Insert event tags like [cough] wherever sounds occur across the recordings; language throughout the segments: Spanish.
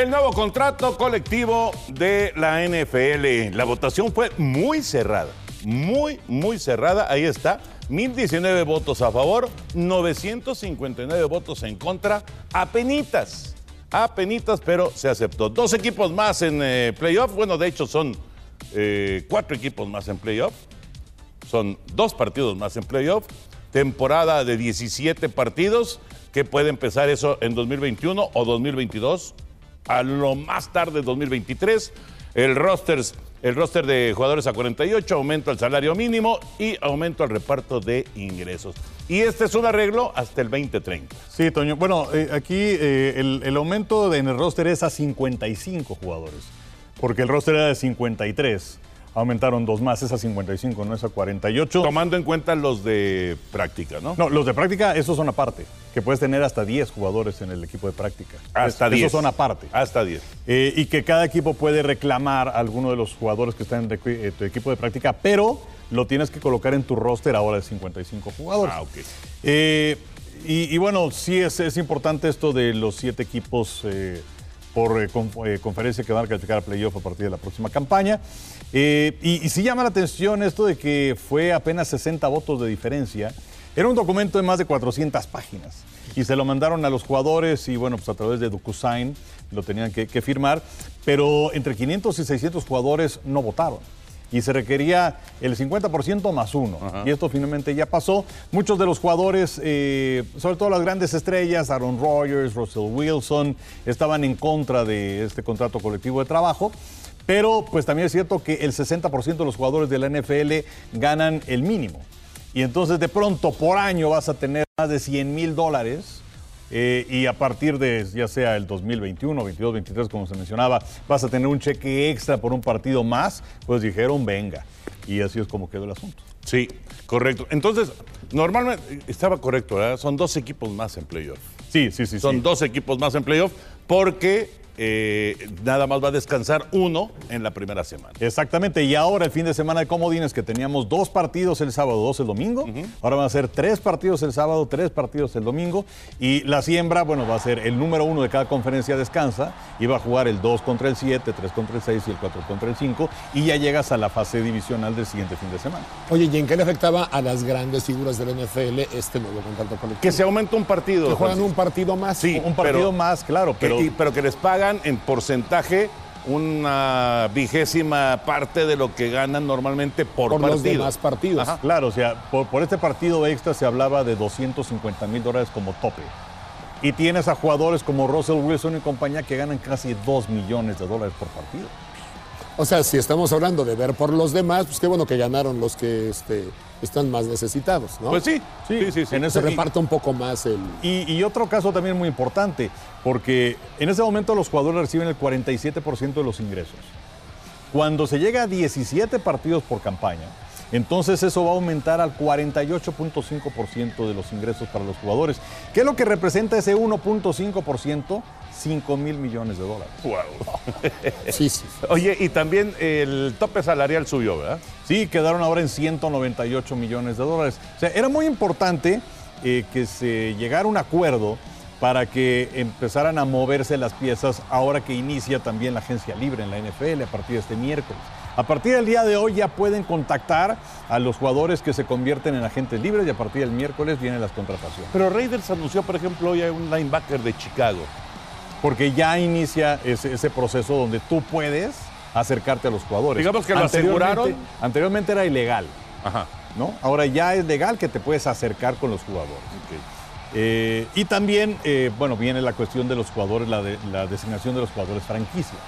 El nuevo contrato colectivo de la NFL. La votación fue muy cerrada, muy, muy cerrada. Ahí está. 1019 votos a favor, 959 votos en contra. Apenitas, apenitas, pero se aceptó. Dos equipos más en eh, playoff. Bueno, de hecho son eh, cuatro equipos más en playoff. Son dos partidos más en playoff. Temporada de 17 partidos que puede empezar eso en 2021 o 2022 a lo más tarde 2023. El roster, el roster de jugadores a 48, aumento al salario mínimo y aumento al reparto de ingresos. Y este es un arreglo hasta el 2030. Sí, Toño. Bueno, eh, aquí eh, el, el aumento en el roster es a 55 jugadores, porque el roster era de 53. Aumentaron dos más, es a 55, no es a 48. Tomando en cuenta los de práctica, ¿no? No, los de práctica, esos son aparte, que puedes tener hasta 10 jugadores en el equipo de práctica. Hasta Es- 10. Esos son aparte. Hasta 10. Eh, y que cada equipo puede reclamar a alguno de los jugadores que están en eh, tu equipo de práctica, pero lo tienes que colocar en tu roster ahora de 55 jugadores. Ah, ok. Eh, y, y bueno, sí es, es importante esto de los siete equipos por eh, eh, conferencia que van a calificar a playoff a partir de la próxima campaña. Eh, y, y sí llama la atención esto de que fue apenas 60 votos de diferencia. Era un documento de más de 400 páginas y se lo mandaron a los jugadores y bueno, pues a través de DocuSign lo tenían que, que firmar, pero entre 500 y 600 jugadores no votaron y se requería el 50% más uno. Y esto finalmente ya pasó. Muchos de los jugadores, eh, sobre todo las grandes estrellas, Aaron Rodgers, Russell Wilson, estaban en contra de este contrato colectivo de trabajo. Pero pues también es cierto que el 60% de los jugadores de la NFL ganan el mínimo. Y entonces de pronto por año vas a tener más de 100 mil dólares eh, y a partir de ya sea el 2021, 22, 23, como se mencionaba, vas a tener un cheque extra por un partido más, pues dijeron venga. Y así es como quedó el asunto. Sí, correcto. Entonces, normalmente estaba correcto, ¿verdad? Son dos equipos más en playoff. Sí, sí, sí. Son sí. dos equipos más en playoff porque eh, nada más va a descansar uno en la primera semana. Exactamente, y ahora el fin de semana de comodines que teníamos dos partidos el sábado, dos el domingo, ahora van a ser tres partidos el sábado, tres partidos el domingo, y la siembra, bueno, va a ser el número uno de cada conferencia descansa, y va a jugar el 2 contra el 7, 3 contra el 6 y el 4 contra el 5, y ya llegas a la fase divisional del siguiente fin de semana. Oye, ¿y en qué le afectaba a las grandes figuras del NFL este nuevo contrato colectivo? Que se aumenta un partido. Que juegan Francisco. un partido más. Sí, Un partido pero- más, claro, Que- pero... y- pero que les pagan en porcentaje una vigésima parte de lo que ganan normalmente por, por partido. los demás partidos. Ajá. Claro, o sea, por, por este partido extra se hablaba de 250 mil dólares como tope. Y tienes a jugadores como Russell Wilson y compañía que ganan casi 2 millones de dólares por partido. O sea, si estamos hablando de ver por los demás, pues qué bueno que ganaron los que este, están más necesitados, ¿no? Pues sí, sí, sí. sí. En se ese- reparte un poco más el... Y, y otro caso también muy importante, porque en ese momento los jugadores reciben el 47% de los ingresos. Cuando se llega a 17 partidos por campaña, Entonces eso va a aumentar al 48.5% de los ingresos para los jugadores. ¿Qué es lo que representa ese 1.5%? 5 mil millones de dólares. [laughs] Sí, sí. Oye, y también el tope salarial subió, ¿verdad? Sí, quedaron ahora en 198 millones de dólares. O sea, era muy importante eh, que se llegara a un acuerdo para que empezaran a moverse las piezas ahora que inicia también la agencia libre en la NFL a partir de este miércoles. A partir del día de hoy ya pueden contactar a los jugadores que se convierten en agentes libres y a partir del miércoles vienen las contrataciones. Pero Raiders anunció, por ejemplo, hoy a un linebacker de Chicago. Porque ya inicia ese, ese proceso donde tú puedes acercarte a los jugadores. Digamos que lo Anteriormente- aseguraron. Anteriormente era ilegal. Ajá. ¿no? Ahora ya es legal que te puedes acercar con los jugadores. Eh, y también, eh, bueno, viene la cuestión de los jugadores, la, de- la designación de los jugadores franquicia.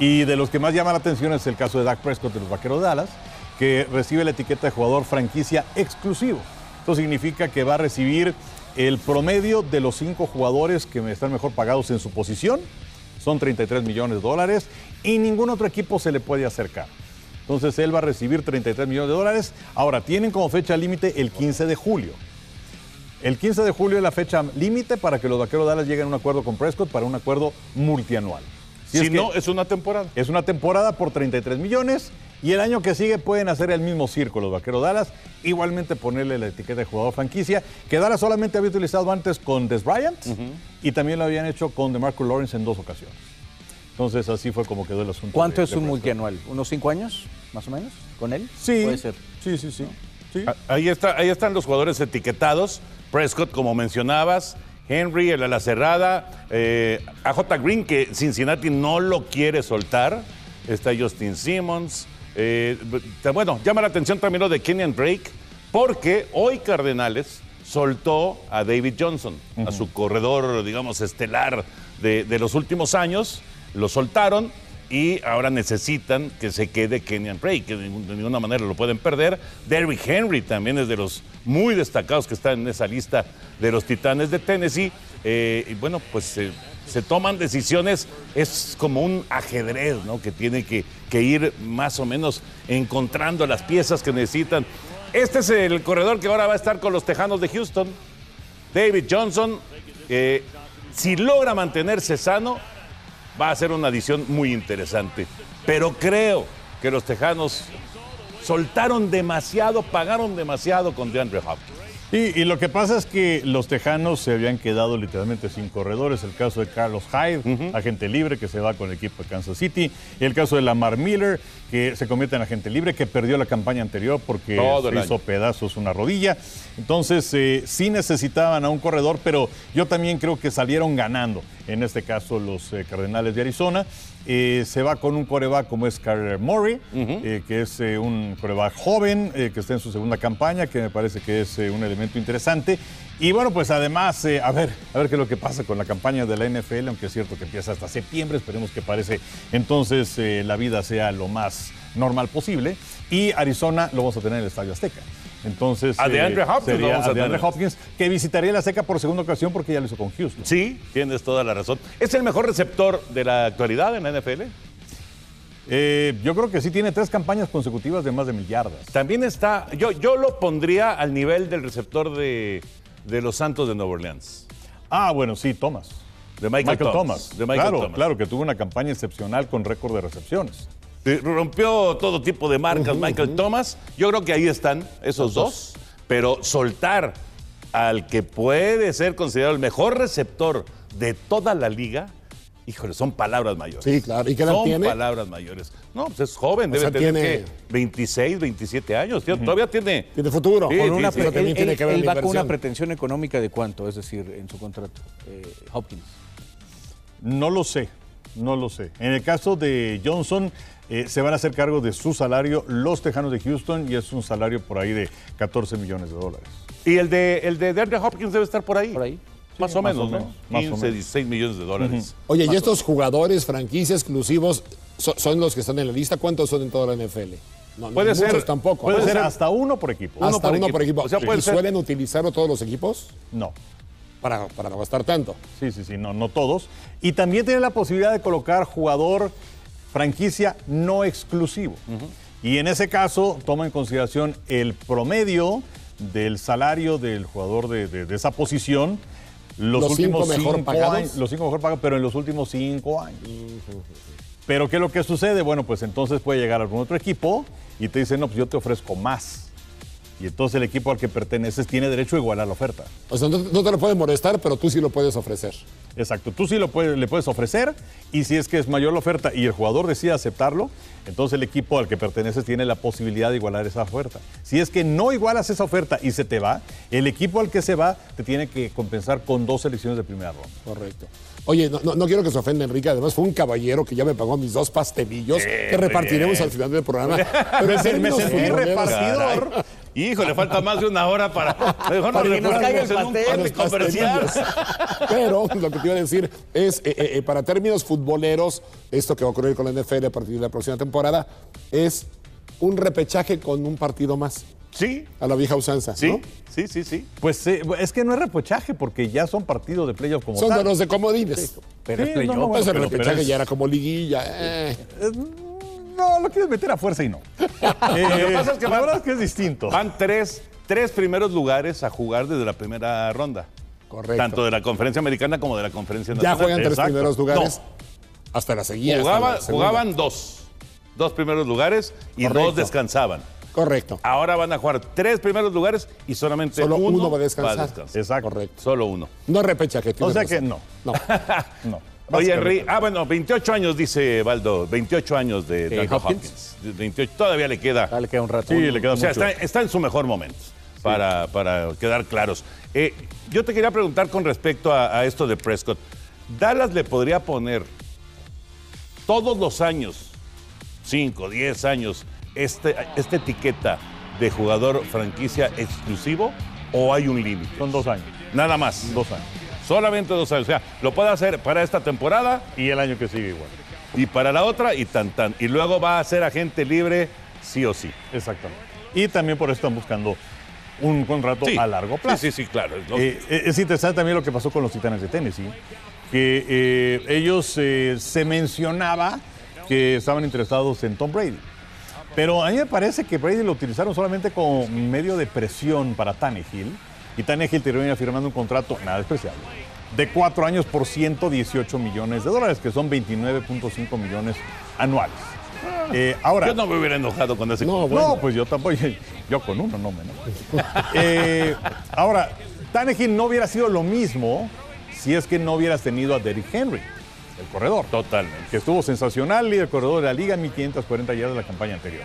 Y de los que más llama la atención es el caso de Dak Prescott de los Vaqueros de Dallas, que recibe la etiqueta de jugador franquicia exclusivo. Esto significa que va a recibir el promedio de los cinco jugadores que están mejor pagados en su posición, son 33 millones de dólares, y ningún otro equipo se le puede acercar. Entonces él va a recibir 33 millones de dólares. Ahora, tienen como fecha límite el 15 de julio. El 15 de julio es la fecha límite para que los vaqueros de Dallas lleguen a un acuerdo con Prescott para un acuerdo multianual. Si, es que no, es una temporada. es una temporada por 33 millones y el año que sigue pueden hacer el mismo circo los vaqueros Dallas, igualmente ponerle la etiqueta de jugador franquicia, que Dallas solamente había utilizado antes con Des Bryant y también lo habían hecho con DeMarco Lawrence en dos ocasiones. Entonces así fue como quedó el asunto. ¿Cuánto de- es de un multianual? ¿Unos cinco años, más o menos, con él? Sí, Puede ser. sí, sí, sí. sí. Ah, Ahí, está, ahí están los jugadores etiquetados. Prescott, como mencionabas. Henry, el ala cerrada. eh, AJ Green, que Cincinnati no lo quiere soltar. Está Justin Simmons. Eh, bueno, llama la atención también lo de Kenyan Drake, porque hoy Cardenales soltó a David Johnson, a su corredor, digamos, estelar de, de los últimos años. Lo soltaron y ahora necesitan que se quede Kenyan Drake, que de ninguna manera lo pueden perder. Derrick Henry también es de los muy destacados que están en esa lista de los Titanes de Tennessee. Eh, y bueno, pues eh, se toman decisiones, es como un ajedrez, ¿no? Que tiene que, que ir más o menos encontrando las piezas que necesitan. Este es el corredor que ahora va a estar con los Tejanos de Houston. David Johnson, eh, si logra mantenerse sano, va a ser una adición muy interesante. Pero creo que los Tejanos soltaron demasiado, pagaron demasiado con DeAndre Hopkins. Y, y lo que pasa es que los Tejanos se habían quedado literalmente sin corredores. El caso de Carlos Hyde, agente libre, que se va con el equipo de Kansas City. Y el caso de Lamar Miller, que se convierte en agente libre, que perdió la campaña anterior porque se hizo año. pedazos una rodilla. Entonces, eh, sí necesitaban a un corredor, pero yo también creo que salieron ganando. En este caso, los eh, Cardenales de Arizona. Eh, se va con un coreback como es Kyler Murray, eh, que es eh, un coreback joven, eh, que está en su segunda campaña, que me parece que es un elemento interesante. Y bueno, pues además, a ver, a ver qué es lo que pasa con la campaña de la NFL, aunque es cierto que empieza hasta septiembre, esperemos que parece entonces la vida sea lo más normal posible. Y Arizona lo vamos a tener en el Estadio Azteca. Entonces, A DeAndre Hopkins lo sería vamos a. Hopkins, que visitaría la Azteca por segunda ocasión porque ya lo hizo con Houston. Sí, tienes toda la razón. ¿Es el mejor receptor de la actualidad en la NFL? Eh, yo creo que sí tiene tres campañas consecutivas de más de mil yardas. También está, yo, yo lo pondría al nivel del receptor de, de los Santos de Nueva Orleans. Ah, bueno, sí, Thomas. De Michael Thomas. De Michael claro, Thomas. claro, que tuvo una campaña excepcional con récord de recepciones. Eh, Rompió todo tipo de marcas Michael Thomas. Yo creo que ahí están esos dos. Pero soltar al que puede ser considerado el mejor receptor de toda la liga, híjole, son palabras mayores. Sí, claro. ¿Y qué edad Son tiene? palabras mayores. No, pues es joven, O debe sea, tener tiene- ¿qué? 26, 27 años. Tío, Todavía tiene. Tiene futuro. Sí, Con una, sí. pero Él, también tiene que ver él va con una pretensión económica de cuánto, es decir, en su contrato, eh, Hopkins. No lo sé, no lo sé. En el caso de Johnson, eh, se van a hacer cargo de su salario los Tejanos de Houston y es un salario por ahí de 14 millones de dólares. Y el de, el de DeAndre Hopkins debe estar por ahí. Por ahí. Más o más menos, o ¿no? menos, más o 15, menos. 16 millones de dólares. Oye, ¿y estos jugadores, franquicias exclusivos, so- son los que están en la lista? ¿Cuántos son en toda la NFL? No, no Puede muchos ser- tampoco. Puede ¿no? ser hasta uno por equipo. uno hasta por uno equipo. por equipo. O sea, puede ¿Y ser- suelen utilizarlo todos los equipos? No. Para, para no gastar tanto. Sí, sí, sí, no, no todos. Y también tiene la posibilidad de colocar jugador franquicia no exclusivo. Y en ese caso, toma en consideración el promedio del salario del jugador de, de- de esa posición. Los, Los cinco últimos mejor cinco pagados. años, los cinco mejor pagados, pero en los últimos cinco años. Pero ¿qué es lo que sucede? Bueno, pues entonces puede llegar algún otro equipo y te dice, no, pues yo te ofrezco más. Y entonces el equipo al que perteneces tiene derecho a igualar la oferta. O sea, no, no te lo puede molestar, pero tú sí lo puedes ofrecer. Exacto, tú sí lo puedes, le puedes ofrecer y si es que es mayor la oferta y el jugador decide aceptarlo, entonces el equipo al que perteneces tiene la posibilidad de igualar esa oferta. Si es que no igualas esa oferta y se te va, el equipo al que se va te tiene que compensar con dos selecciones de primera ronda. Correcto. Oye, no, no- no quiero que se ofenda Enrique, además fue un caballero que ya me pagó mis dos pastelillos que repartiremos al final del programa. [laughs] Pero Me sentí repartidor. Caray. Híjole, falta más de una hora para. Mejor nos Para que nos caiga el pastel. comercial. Pero lo que te iba a decir es, eh, eh, para términos futboleros, esto que va a ocurrir con la NFL a partir de la próxima temporada es un repechaje con un partido más, Sí, a la vieja usanza. sí, ¿no? sí, sí, sí. Pues eh, es que no es repechaje porque ya son partidos de playoff como Son tal. de los de comodines. Pero Sí, es playoff. no, no, Pues el pero- repechaje pero es- ya era como liguilla. eh. No, lo quieres meter a fuerza y no. [laughs] Eh, que pasa es que la van- verdad es que es distinto. Van tres, tres primeros lugares a jugar desde la primera ronda. Correcto. Tanto de la conferencia americana como de la conferencia Ya nacional. juegan tres Exacto. primeros lugares. No. Hasta la hasta segunda. jugaban dos. Dos primeros lugares y Correcto. dos descansaban. Correcto. Ahora van a jugar tres primeros lugares y solamente Solo uno, uno va a descansar. Exacto. Correcto. Solo uno. No repechaje. O tienes sea razón. que no. No. [laughs] [laughs] No. Oye. Henry, ah, bueno, 28 años, dice Baldo, 28 años de, Andrew Hopkins. Hopkins. 28, todavía le queda. Dale, queda un rato. Sí, le queda O sea, está en su mejor momento, para, para quedar claros. Eh, yo te quería preguntar con respecto a, a esto de Prescott. Dallas le podría poner todos los años, 5, 10 años, este, esta etiqueta de jugador franquicia exclusivo o hay un límite? Son dos años. Nada más. Dos años. Solamente dos años. O sea, lo puede hacer para esta temporada Y el año que sigue igual. y para la otra y tan tan. Y luego va a ser agente libre sí o sí. Exactamente. Y también por eso están buscando un contrato Sí. a largo plazo. Sí, sí, sí, claro. es lo- Eh, es interesante también lo que pasó con los Titanes de Tennessee, que eh, ellos eh, se mencionaba que estaban interesados en Tom Brady. Pero a mí me parece que Brady lo utilizaron solamente como medio de presión para Tannehill. Y Tannehill termina firmando un contrato nada despreciable de cuatro años por 118 millones de dólares, que son 29.5 millones anuales. Eh, ahora, Yo no me hubiera enojado con ese. No, bueno. no, pues yo tampoco. Yo con uno no me enojo. Eh, ahora, Tannehill no hubiera sido lo mismo si es que no hubieras tenido a Derrick Henry, el corredor. Totalmente. Que estuvo sensacional, líder corredor de la liga, 1540 yardas de la campaña anterior.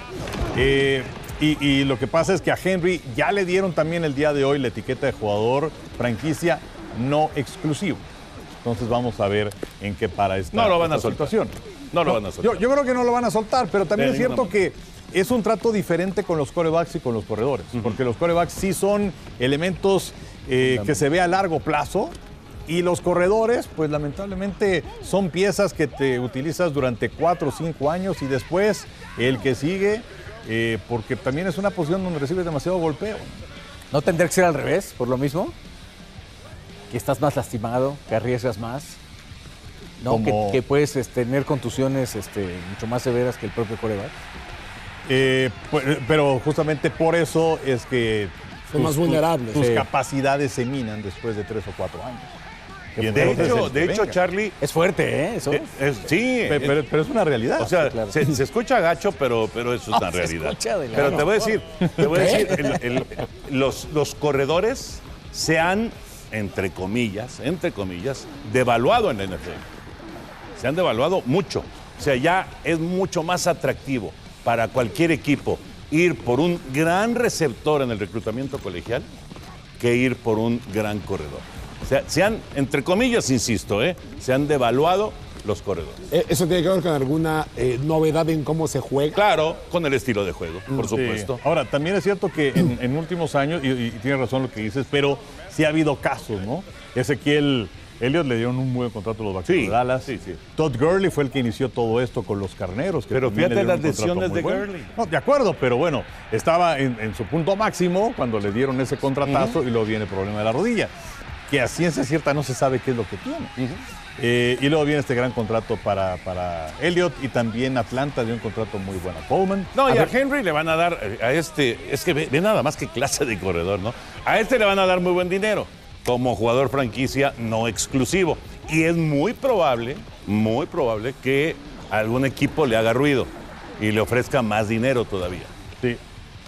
Eh, y, y lo que pasa es que a Henry ya le dieron también el día de hoy la etiqueta de jugador franquicia no exclusivo. Entonces vamos a ver en qué para esta, No lo van a soltar. situación. No lo van a soltar. Yo, yo creo que no lo van a soltar, pero también De es cierto que es un trato diferente con los corebacks y con los corredores, porque los corebacks sí son elementos eh, que se ve a largo plazo y los corredores, pues lamentablemente son piezas que te utilizas durante cuatro o cinco años y después el que sigue, eh, porque también es una posición donde recibes demasiado golpeo. ¿No tendría que ser al revés, por lo mismo? Que estás más lastimado, que arriesgas más. ¿No? Que, Como- que puedes este, tener contusiones este, mucho más severas que el propio coreback. Eh, pues, pero justamente por eso es que Son más vulnerables. tus Sí. capacidades se minan después de tres o cuatro años. Y De hecho, de hecho. Charlie. Es fuerte, ¿eh? Eso. eh, es- sí. Pero, pero es una realidad. o sea, claro. se, se escucha gacho, pero, pero eso es [laughs] una se realidad. escucha de la- Pero te voy a decir, te voy a decir, el- el- los, los corredores se han, entre comillas, entre comillas, devaluado en la NFL. Se han devaluado mucho. O sea, ya es mucho más atractivo para cualquier equipo ir por un gran receptor en el reclutamiento colegial que ir por un gran corredor. O sea, se han, entre comillas, insisto, ¿eh? se han devaluado los corredores. Eh, ¿Eso tiene que ver con alguna eh, novedad en cómo se juega? Claro, con el estilo de juego, por Sí. supuesto. Ahora, también es cierto que en, en últimos años, y, y tienes razón lo que dices, pero sí ha habido casos, ¿no? Ezequiel Elliott le dieron un buen contrato a los Vaqueros Sí, de Dallas. sí, sí. Todd Gurley fue el que inició todo esto con los carneros. que Pero fíjate las lesiones de bueno. Gurley. No, de acuerdo, pero bueno, estaba en, en su punto máximo cuando le dieron ese contratazo y luego viene el problema de la rodilla. Que a ciencia cierta no se sabe qué es lo que tiene. Eh, y luego viene este gran contrato para, para Elliot y también Atlanta dio un contrato muy bueno a Coleman. No, y a Henry le van a dar, eh, a este, es que ve, ve nada más que clase de corredor, ¿no? A este le van a dar muy buen dinero como jugador franquicia no exclusivo. Y es muy probable, muy probable que algún equipo le haga ruido y le ofrezca más dinero todavía. Sí.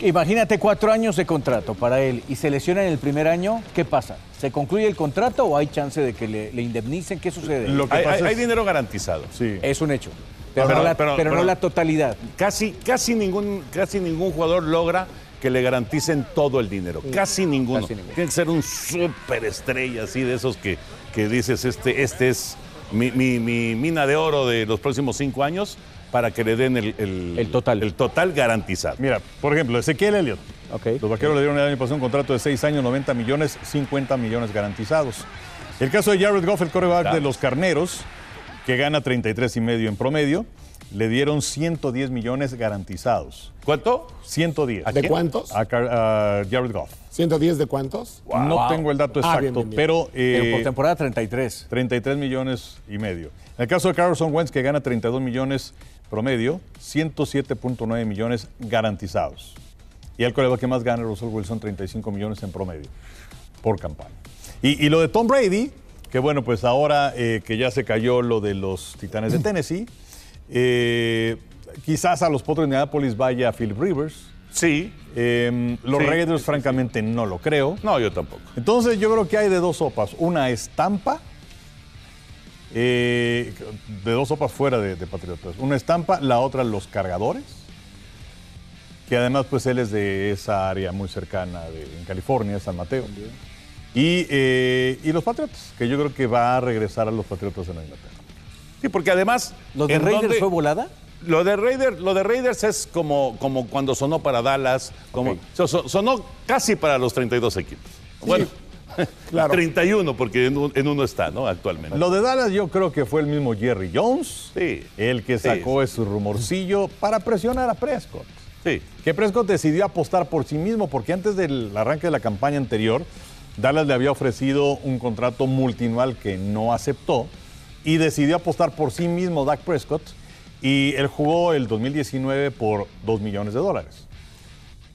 Imagínate cuatro años de contrato para él y se lesiona en el primer año, ¿qué pasa? ¿Se concluye el contrato o hay chance de que le, le indemnicen? ¿Qué sucede? Lo que Hay, pasa hay- es- hay dinero garantizado. Sí. Es un hecho. Pero, Pero- no, la, pero- pero no pero- la totalidad. Casi, casi, ningún, casi ningún jugador logra que le garanticen todo el dinero. Casi ninguno. Casi ninguno. Tiene que ser un súper estrella así de esos que, que dices, este, este es mi, mi- mi mina de oro de los próximos cinco años para que le den el, El total. El total garantizado. Mira, por ejemplo, Ezequiel Elliott. Ok. Los vaqueros le dieron el año pasado un contrato de 6 años, 90 millones, 50 millones garantizados. El caso de Jared Goff, el coreback de los carneros, que gana 33 y medio en promedio, le dieron 110 millones garantizados. ¿Cuánto? 110. ¿De cuántos? A, Car- a Jared Goff. ¿110 de cuántos? No tengo el dato Ah, exacto, bien, bien, bien. pero, eh, Pero por temporada 33. 33 millones y medio. En el caso de Carson Wentz, que gana 32 millones promedio, 107.9 millones garantizados. Y el coreback que más gana, Russell Wilson, 35 millones en promedio por campaña. Y, y lo de Tom Brady, que bueno, pues ahora eh, que ya se cayó lo de los Titanes de Tennessee, eh, quizás a los Potros de Indianapolis vaya Philip Rivers. Sí. Eh, los Sí, Raiders, sí, sí, francamente, no lo creo. No, yo tampoco. Entonces yo creo que hay de dos sopas. Una es Tampa, eh, de dos sopas fuera de, de Patriotas. Una es Tampa, la otra los Cargadores, que además pues él es de esa área muy cercana de, en California, San Mateo. Y, eh, y los Patriotas, que yo creo que va a regresar a los Patriotas en Inglaterra. Sí, porque además. ¿Lo de ¿en Raiders fue volada? Lo de Raiders, lo de Raiders es como, como cuando sonó para Dallas, como sonó casi para los 32 equipos. Bueno, [laughs] claro. 31 porque en, un- en uno está, ¿no? Actualmente. Lo de Dallas yo creo que fue el mismo Jerry Jones, Sí. el que sacó sí. ese rumorcillo para presionar a Prescott. Sí. que Prescott decidió apostar por sí mismo porque antes del arranque de la campaña anterior, Dallas le había ofrecido un contrato multianual que no aceptó y decidió apostar por sí mismo Dak Prescott y él jugó el 2019 por 2 millones de dólares.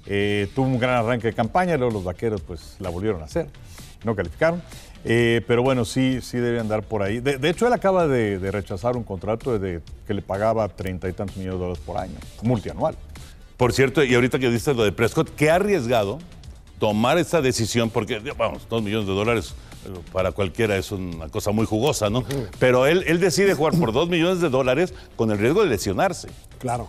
Eh, tuvo un gran arranque de campaña, luego los vaqueros pues la volvieron a hacer, no calificaron. Eh, pero bueno, sí, sí debe andar por ahí. De, de hecho, él acaba de, de rechazar un contrato de, que le pagaba treinta y tantos millones de dólares por año, multianual. Por cierto, y ahorita que dices lo de Prescott, qué arriesgado tomar esta decisión, porque, vamos, dos millones de dólares eh, para cualquiera es una cosa muy jugosa, ¿no? Pero él, él decide jugar por dos millones de dólares con el riesgo de lesionarse. Claro.